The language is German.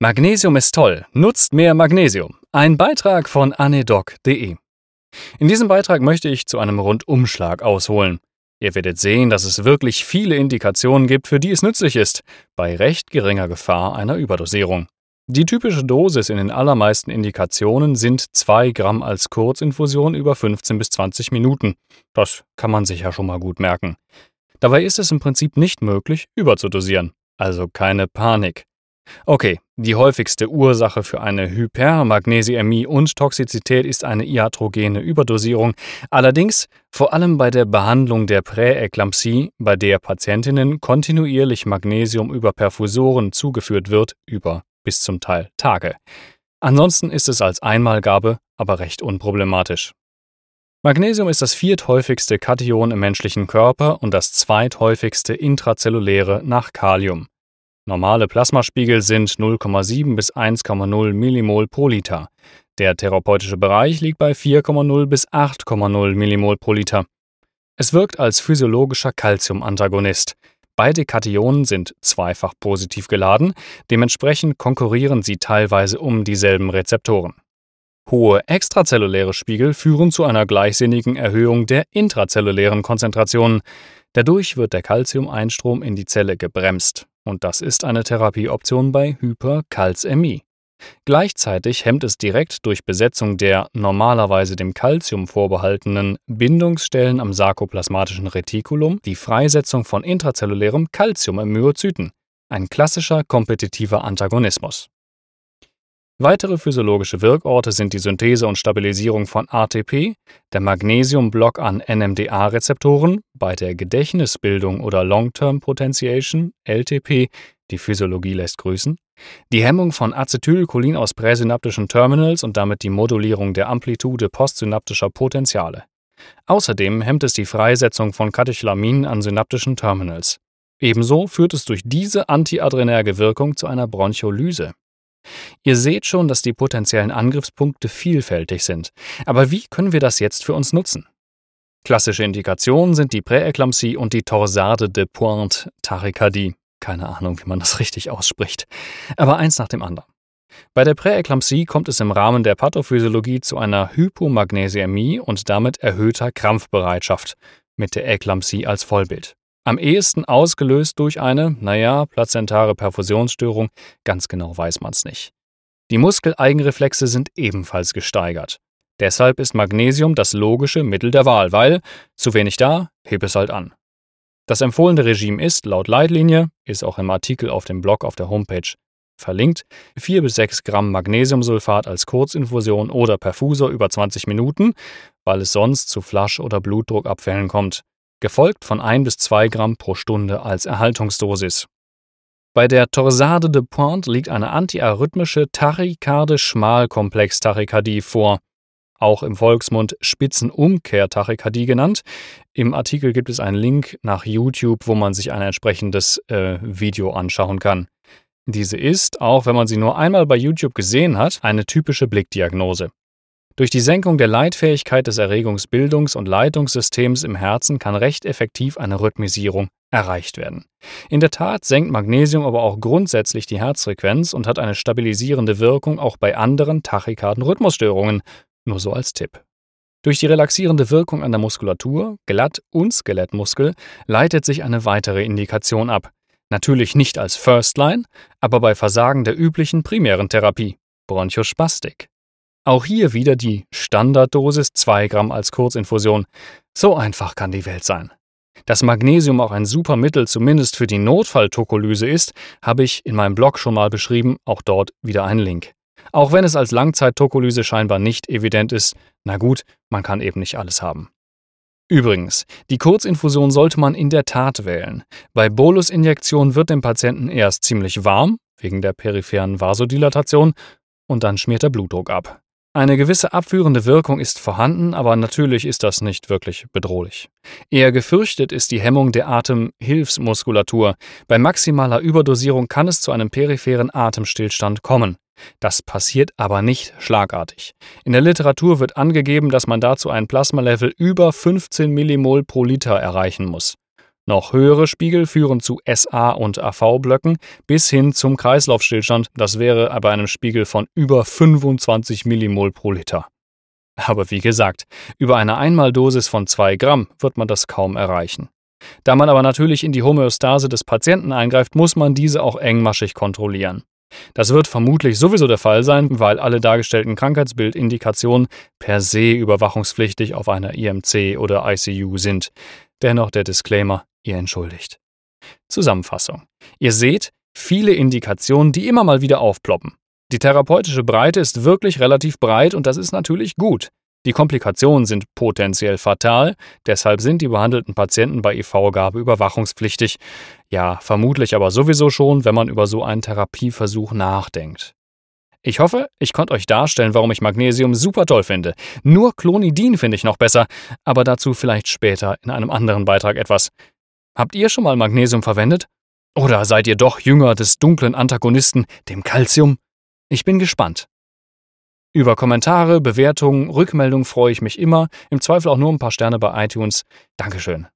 Magnesium ist toll, nutzt mehr Magnesium. Ein Beitrag von anedoc.de. In diesem Beitrag möchte ich zu einem Rundumschlag ausholen. Ihr werdet sehen, dass es wirklich viele Indikationen gibt, für die es nützlich ist, bei recht geringer Gefahr einer Überdosierung. Die typische Dosis in den allermeisten Indikationen sind 2 Gramm als Kurzinfusion über 15 bis 20 Minuten. Das kann man sich ja schon mal gut merken. Dabei ist es im Prinzip nicht möglich, überzudosieren. Also keine Panik. Okay, die häufigste Ursache für eine Hypermagnesiämie und Toxizität ist eine iatrogene Überdosierung. Allerdings vor allem bei der Behandlung der Präeklampsie, bei der Patientinnen kontinuierlich Magnesium über Perfusoren zugeführt wird, über bis zum Teil Tage. Ansonsten ist es als Einmalgabe aber recht unproblematisch. Magnesium ist das vierthäufigste Kation im menschlichen Körper und das zweithäufigste intrazelluläre nach Kalium. Normale Plasmaspiegel sind 0,7 bis 1,0 Millimol pro Liter. Der therapeutische Bereich liegt bei 4,0 bis 8,0 Millimol pro Liter. Es wirkt als physiologischer Calcium-Antagonist. Beide Kationen sind zweifach positiv geladen, dementsprechend konkurrieren sie teilweise um dieselben Rezeptoren. Hohe extrazelluläre Spiegel führen zu einer gleichsinnigen Erhöhung der intrazellulären Konzentrationen. Dadurch wird der Calcium-Einstrom in die Zelle gebremst. Und das ist eine Therapieoption bei Hyperkalzämie. Gleichzeitig hemmt es direkt durch Besetzung der normalerweise dem Calcium vorbehaltenen Bindungsstellen am sarkoplasmatischen Retikulum die Freisetzung von intrazellulärem Calcium im Myozyten, ein klassischer kompetitiver Antagonismus. Weitere physiologische Wirkorte sind die Synthese und Stabilisierung von ATP, der Magnesiumblock an NMDA-Rezeptoren, bei der Gedächtnisbildung oder Long-Term Potentiation LTP, die Physiologie lässt grüßen, die Hemmung von Acetylcholin aus präsynaptischen Terminals und damit die Modulierung der Amplitude postsynaptischer Potentiale. Außerdem hemmt es die Freisetzung von Katecholaminen an synaptischen Terminals. Ebenso führt es durch diese antiadrenerge Wirkung zu einer Broncholyse. Ihr seht schon, dass die potenziellen Angriffspunkte vielfältig sind. Aber wie können wir das jetzt für uns nutzen? Klassische Indikationen sind die Präeklampsie und die Torsade de Pointe Tachykardie. Keine Ahnung, wie man das richtig ausspricht. Aber eins nach dem anderen. Bei der Präeklampsie kommt es im Rahmen der Pathophysiologie zu einer Hypomagnesiämie und damit erhöhter Krampfbereitschaft, mit der Eklampsie als Vollbild. Am ehesten ausgelöst durch eine, naja, plazentare Perfusionsstörung, ganz genau weiß man's nicht. Die Muskeleigenreflexe sind ebenfalls gesteigert. Deshalb ist Magnesium das logische Mittel der Wahl, weil zu wenig da, heb es halt an. Das empfohlene Regime ist, laut Leitlinie, ist auch im Artikel auf dem Blog auf der Homepage verlinkt, 4 bis 6 Gramm Magnesiumsulfat als Kurzinfusion oder Perfusor über 20 Minuten, weil es sonst zu Flasch- oder Blutdruckabfällen kommt gefolgt von 1 bis 2 Gramm pro Stunde als Erhaltungsdosis. Bei der Torsade de Pointe liegt eine antiarrhythmische Tachykarde-Schmalkomplex-Tachykardie vor, auch im Volksmund Spitzenumkehr-Tachykardie genannt. Im Artikel gibt es einen Link nach YouTube, wo man sich ein entsprechendes äh, Video anschauen kann. Diese ist, auch wenn man sie nur einmal bei YouTube gesehen hat, eine typische Blickdiagnose. Durch die Senkung der Leitfähigkeit des Erregungsbildungs- und Leitungssystems im Herzen kann recht effektiv eine Rhythmisierung erreicht werden. In der Tat senkt Magnesium aber auch grundsätzlich die Herzfrequenz und hat eine stabilisierende Wirkung auch bei anderen Tachykarden-Rhythmusstörungen, nur so als Tipp. Durch die relaxierende Wirkung an der Muskulatur, Glatt- und Skelettmuskel leitet sich eine weitere Indikation ab. Natürlich nicht als First Line, aber bei Versagen der üblichen primären Therapie, Bronchospastik. Auch hier wieder die Standarddosis 2 Gramm als Kurzinfusion. So einfach kann die Welt sein. Dass Magnesium auch ein super Mittel zumindest für die Notfalltokolyse ist, habe ich in meinem Blog schon mal beschrieben, auch dort wieder einen Link. Auch wenn es als Langzeittokolyse scheinbar nicht evident ist, na gut, man kann eben nicht alles haben. Übrigens, die Kurzinfusion sollte man in der Tat wählen. Bei Bolusinjektion wird dem Patienten erst ziemlich warm, wegen der peripheren Vasodilatation, und dann schmiert der Blutdruck ab. Eine gewisse abführende Wirkung ist vorhanden, aber natürlich ist das nicht wirklich bedrohlich. Eher gefürchtet ist die Hemmung der Atemhilfsmuskulatur. Bei maximaler Überdosierung kann es zu einem peripheren Atemstillstand kommen. Das passiert aber nicht schlagartig. In der Literatur wird angegeben, dass man dazu ein Plasmalevel über 15 Millimol pro Liter erreichen muss. Noch höhere Spiegel führen zu SA- und AV-Blöcken bis hin zum Kreislaufstillstand. Das wäre bei einem Spiegel von über 25 Millimol pro Liter. Aber wie gesagt, über eine Einmaldosis von 2 Gramm wird man das kaum erreichen. Da man aber natürlich in die Homöostase des Patienten eingreift, muss man diese auch engmaschig kontrollieren. Das wird vermutlich sowieso der Fall sein, weil alle dargestellten Krankheitsbildindikationen per se überwachungspflichtig auf einer IMC oder ICU sind. Dennoch der Disclaimer, ihr entschuldigt. Zusammenfassung. Ihr seht viele Indikationen, die immer mal wieder aufploppen. Die therapeutische Breite ist wirklich relativ breit und das ist natürlich gut. Die Komplikationen sind potenziell fatal, deshalb sind die behandelten Patienten bei IV-Gabe überwachungspflichtig. Ja, vermutlich aber sowieso schon, wenn man über so einen Therapieversuch nachdenkt. Ich hoffe, ich konnte euch darstellen, warum ich Magnesium super toll finde. Nur Clonidin finde ich noch besser, aber dazu vielleicht später in einem anderen Beitrag etwas. Habt ihr schon mal Magnesium verwendet? Oder seid ihr doch Jünger des dunklen Antagonisten, dem Calcium? Ich bin gespannt. Über Kommentare, Bewertungen, Rückmeldungen freue ich mich immer, im Zweifel auch nur ein paar Sterne bei iTunes. Dankeschön.